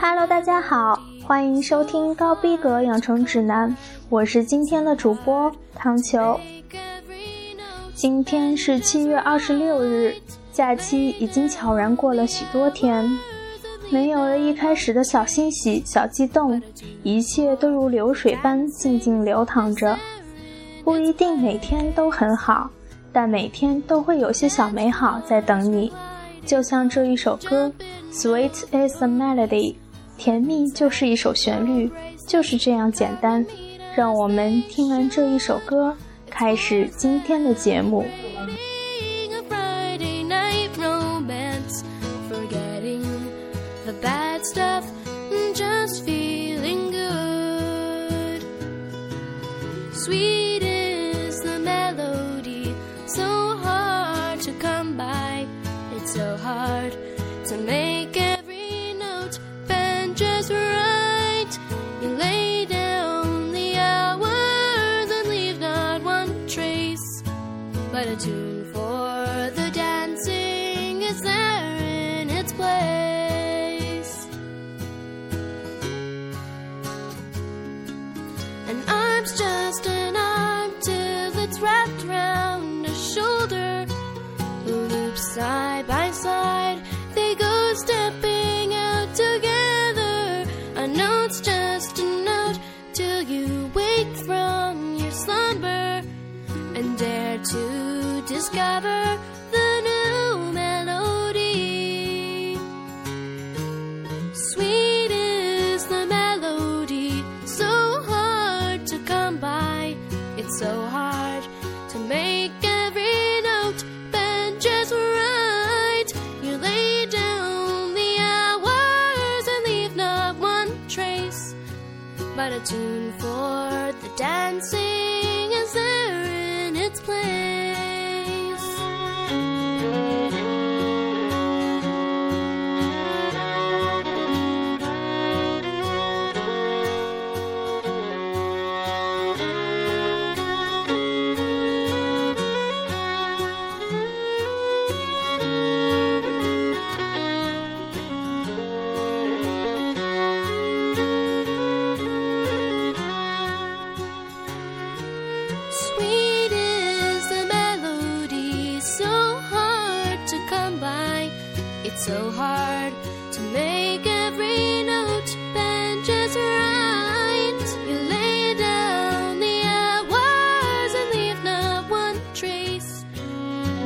Hello，大家好，欢迎收听高逼格养成指南，我是今天的主播糖球。今天是七月二十六日，假期已经悄然过了许多天，没有了一开始的小欣喜、小激动，一切都如流水般静静流淌着。不一定每天都很好，但每天都会有些小美好在等你。就像这一首歌，Sweet is a melody，甜蜜就是一首旋律，就是这样简单。让我们听完这一首歌，开始今天的节目。To.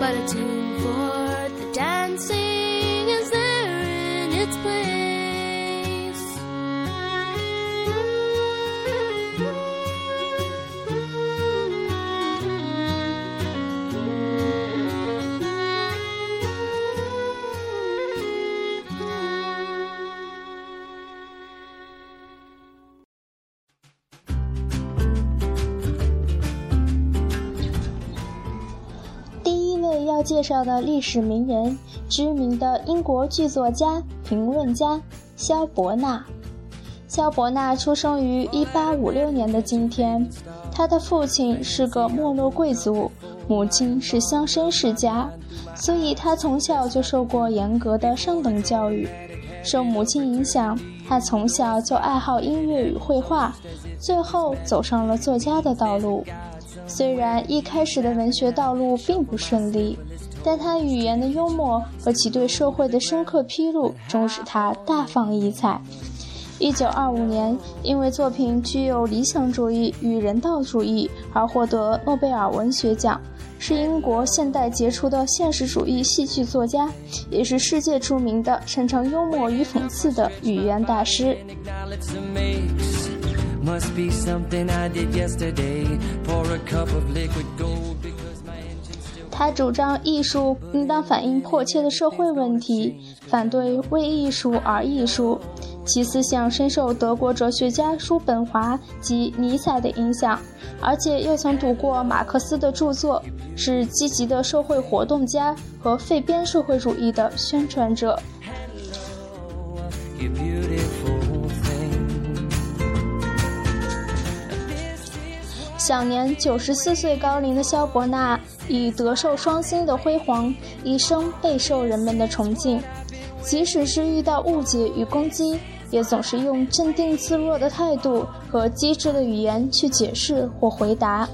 but a tune for the dancing. 介绍的历史名人，知名的英国剧作家、评论家萧伯纳。萧伯纳出生于1856年的今天，他的父亲是个没落贵族，母亲是乡绅世家，所以他从小就受过严格的上等教育。受母亲影响，他从小就爱好音乐与绘画，最后走上了作家的道路。虽然一开始的文学道路并不顺利。但他语言的幽默和其对社会的深刻披露，终使他大放异彩。一九二五年，因为作品具有理想主义与人道主义而获得诺贝尔文学奖，是英国现代杰出的现实主义戏剧作家，也是世界著名的擅长幽默与讽刺的语言大师。他主张艺术应当反映迫切的社会问题，反对为艺术而艺术。其思想深受德国哲学家叔本华及尼采的影响，而且又曾读过马克思的著作，是积极的社会活动家和废边社会主义的宣传者。享年九十四岁高龄的萧伯纳，以德寿双馨的辉煌，一生备受人们的崇敬。即使是遇到误解与攻击，也总是用镇定自若的态度和机智的语言去解释或回答。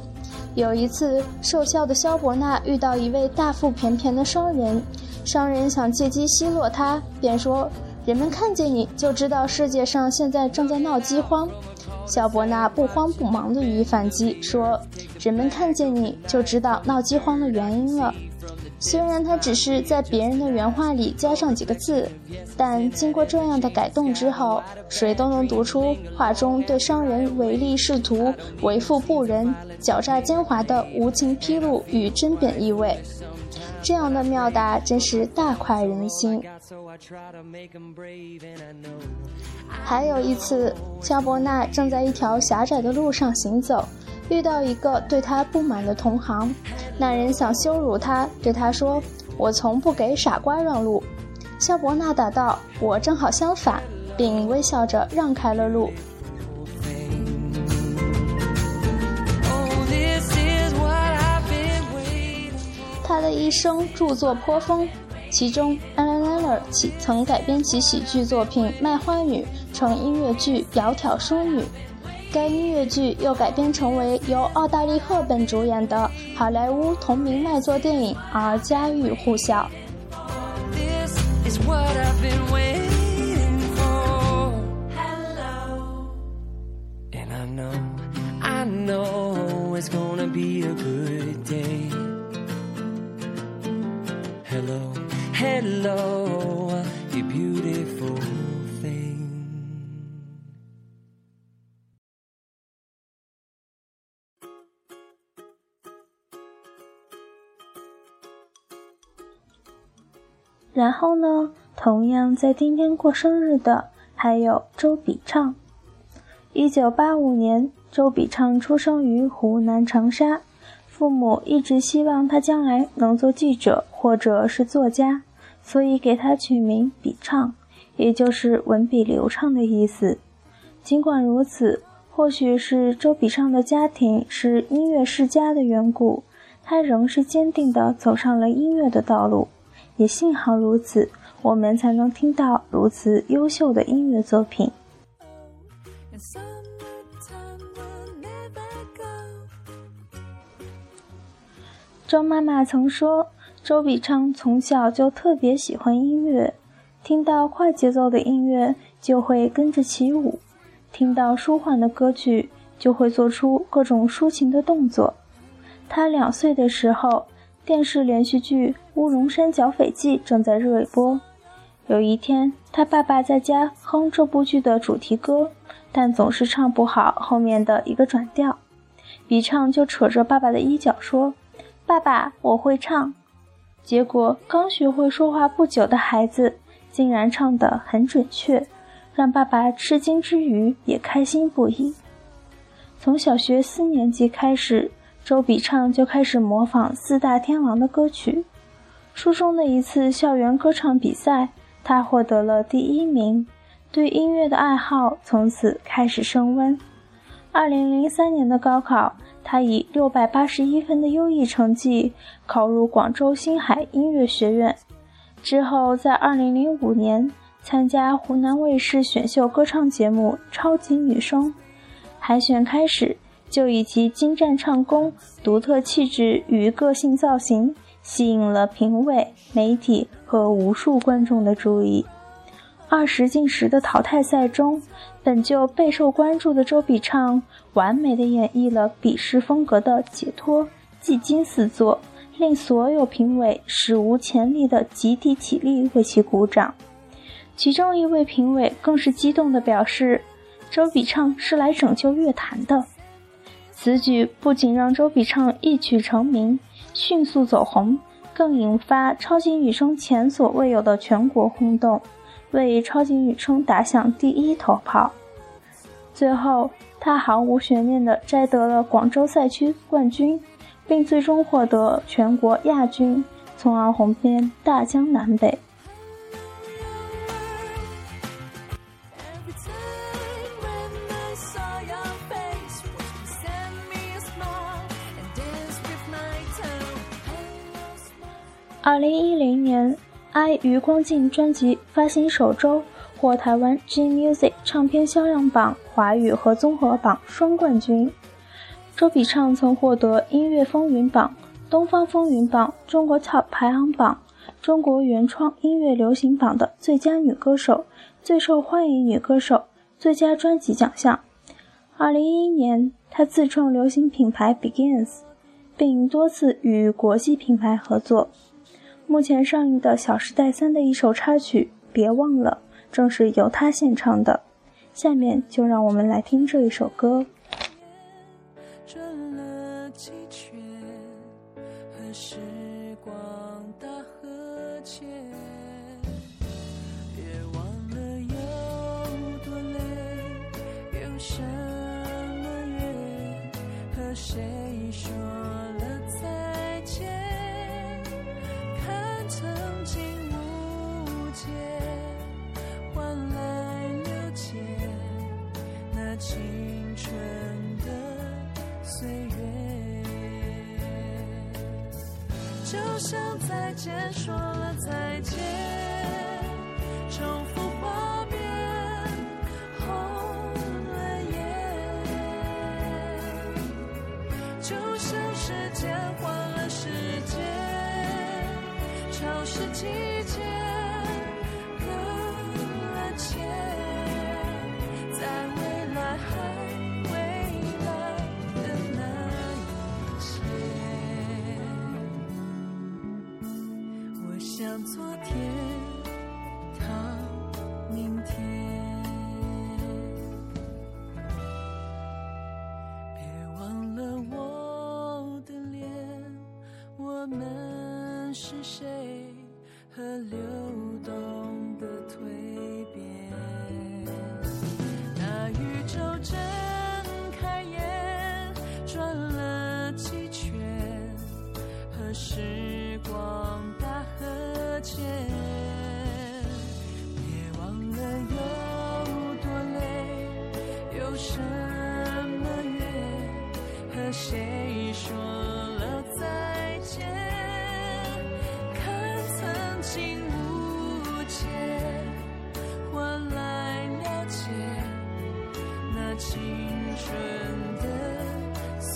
有一次，瘦削的萧伯纳遇到一位大腹便便的商人，商人想借机奚落他，便说：“人们看见你就知道世界上现在正在闹饥荒。”萧伯纳不慌不忙地予以反击，说：“人们看见你就知道闹饥荒的原因了。”虽然他只是在别人的原话里加上几个字，但经过这样的改动之后，谁都能读出话中对商人唯利是图、为富不仁、狡诈奸猾的无情披露与针砭意味。这样的妙答真是大快人心。还有一次，肖伯纳正在一条狭窄的路上行走。遇到一个对他不满的同行，那人想羞辱他，对他说：“我从不给傻瓜让路。”肖伯纳答道：“我正好相反，并微笑着让开了路。”他的一生著作颇丰，其中曾改编其喜剧作品《卖花女》成音乐剧《窈窕淑女》。该音乐剧又改编成为由奥黛丽·赫本主演的好莱坞同名卖座电影，而家喻户晓。然后呢？同样在今天过生日的还有周笔畅。一九八五年，周笔畅出生于湖南长沙，父母一直希望他将来能做记者或者是作家，所以给他取名笔畅，也就是文笔流畅的意思。尽管如此，或许是周笔畅的家庭是音乐世家的缘故，他仍是坚定地走上了音乐的道路。也幸好如此，我们才能听到如此优秀的音乐作品。周妈妈曾说，周笔畅从小就特别喜欢音乐，听到快节奏的音乐就会跟着起舞，听到舒缓的歌曲就会做出各种抒情的动作。他两岁的时候。电视连续剧《乌龙山剿匪记》正在热播。有一天，他爸爸在家哼这部剧的主题歌，但总是唱不好后面的一个转调。比唱就扯着爸爸的衣角说：“爸爸，我会唱。”结果刚学会说话不久的孩子，竟然唱得很准确，让爸爸吃惊之余也开心不已。从小学四年级开始。周笔畅就开始模仿四大天王的歌曲。初中的一次校园歌唱比赛，他获得了第一名，对音乐的爱好从此开始升温。二零零三年的高考，他以六百八十一分的优异成绩考入广州星海音乐学院。之后，在二零零五年参加湖南卫视选秀歌唱节目《超级女声》，海选开始。就以其精湛唱功、独特气质与个性造型，吸引了评委、媒体和无数观众的注意。二十进十的淘汰赛中，本就备受关注的周笔畅，完美的演绎了笔试风格的解脱、技惊四座，令所有评委史无前例的集体起立为其鼓掌。其中一位评委更是激动地表示：“周笔畅是来拯救乐坛的。”此举不仅让周笔畅一曲成名、迅速走红，更引发超级女声前所未有的全国轰动，为超级女声打响第一头炮。最后，她毫无悬念地摘得了广州赛区冠军，并最终获得全国亚军，从而红遍大江南北。二零一零年，《i 余光镜》专辑发行首周获台湾 G Music 唱片销量榜华语和综合榜双冠军。周笔畅曾获得音乐风云榜、东方风云榜、中国 Top 排行榜、中国原创音乐流行榜的最佳女歌手、最受欢迎女歌手、最佳专辑奖项。二零一一年，她自创流行品牌 Begins，并多次与国际品牌合作。目前上映的《小时代三》的一首插曲《别忘了》，正是由他献唱的。下面就让我们来听这一首歌。别忘了有多累，有什么月，和谁就像再见说了再见，重复画面，红了眼。就像时间换了时间，潮湿季节从昨天到明天。别忘了我的脸，我们是谁？和脸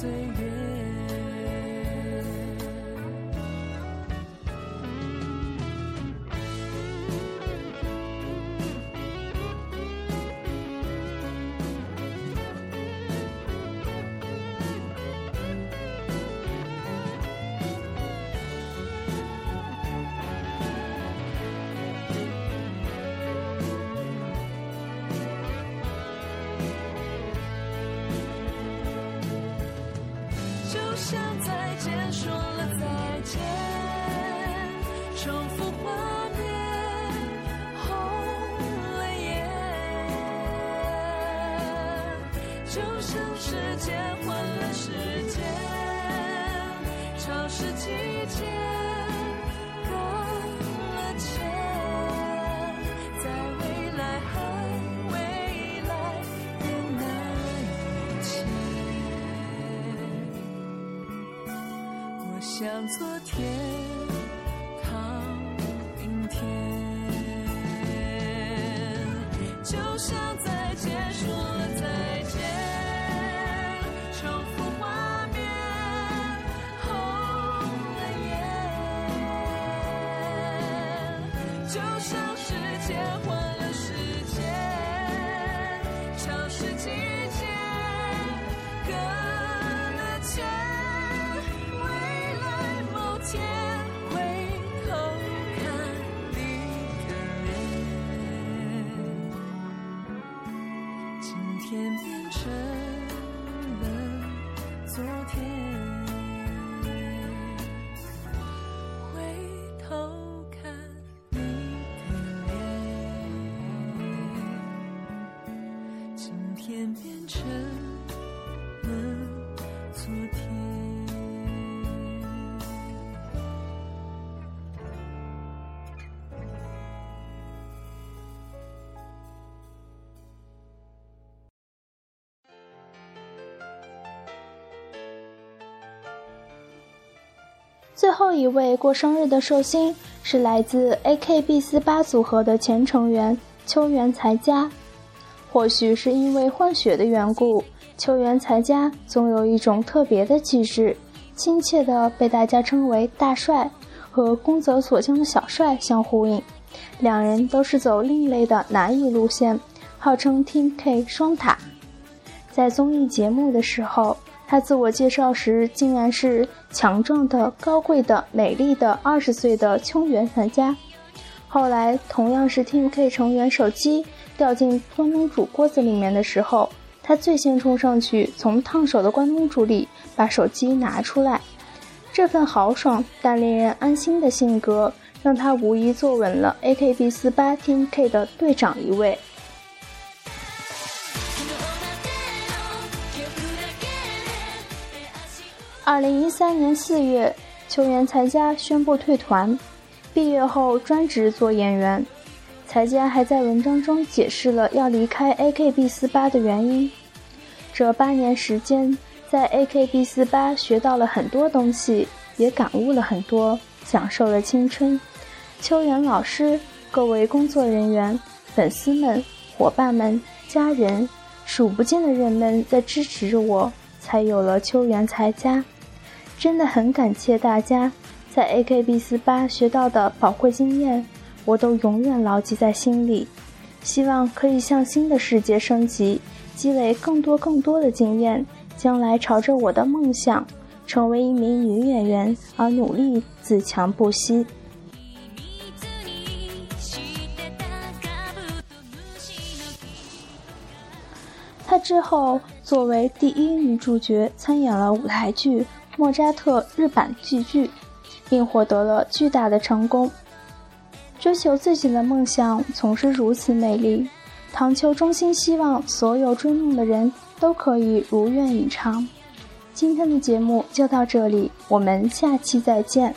岁月。重复画面，红了眼。就像时间换了时间，潮湿季节就像时间换了时间，潮湿季节，隔了千，未来某天。变成了昨天。最后一位过生日的寿星是来自 AKB48 组合的前成员秋元才加。或许是因为混血的缘故，秋元才加总有一种特别的气质，亲切的被大家称为大帅，和宫泽锁江的小帅相呼应。两人都是走另类的男艺路线，号称 Team K 双塔。在综艺节目的时候，他自我介绍时竟然是强壮的、高贵的、美丽的二十岁的秋元才加。后来，同样是 Team K 成员手机。掉进关东煮锅子里面的时候，他最先冲上去，从烫手的关东煮里把手机拿出来。这份豪爽但令人安心的性格，让他无疑坐稳了 AKB48 Team K 的队长一位。二零一三年四月，秋元才加宣布退团，毕业后专职做演员。才佳还在文章中解释了要离开 AKB48 的原因。这八年时间，在 AKB48 学到了很多东西，也感悟了很多，享受了青春。秋元老师、各位工作人员、粉丝们、伙伴们、家人，数不尽的人们在支持着我，才有了秋元才佳。真的很感谢大家在 AKB 四八学到的宝贵经验。我都永远牢记在心里，希望可以向新的世界升级，积累更多更多的经验，将来朝着我的梦想，成为一名女演员而努力自强不息。她之后作为第一女主角参演了舞台剧《莫扎特》日版剧剧，并获得了巨大的成功。追求自己的梦想总是如此美丽。唐秋衷心希望所有追梦的人都可以如愿以偿。今天的节目就到这里，我们下期再见。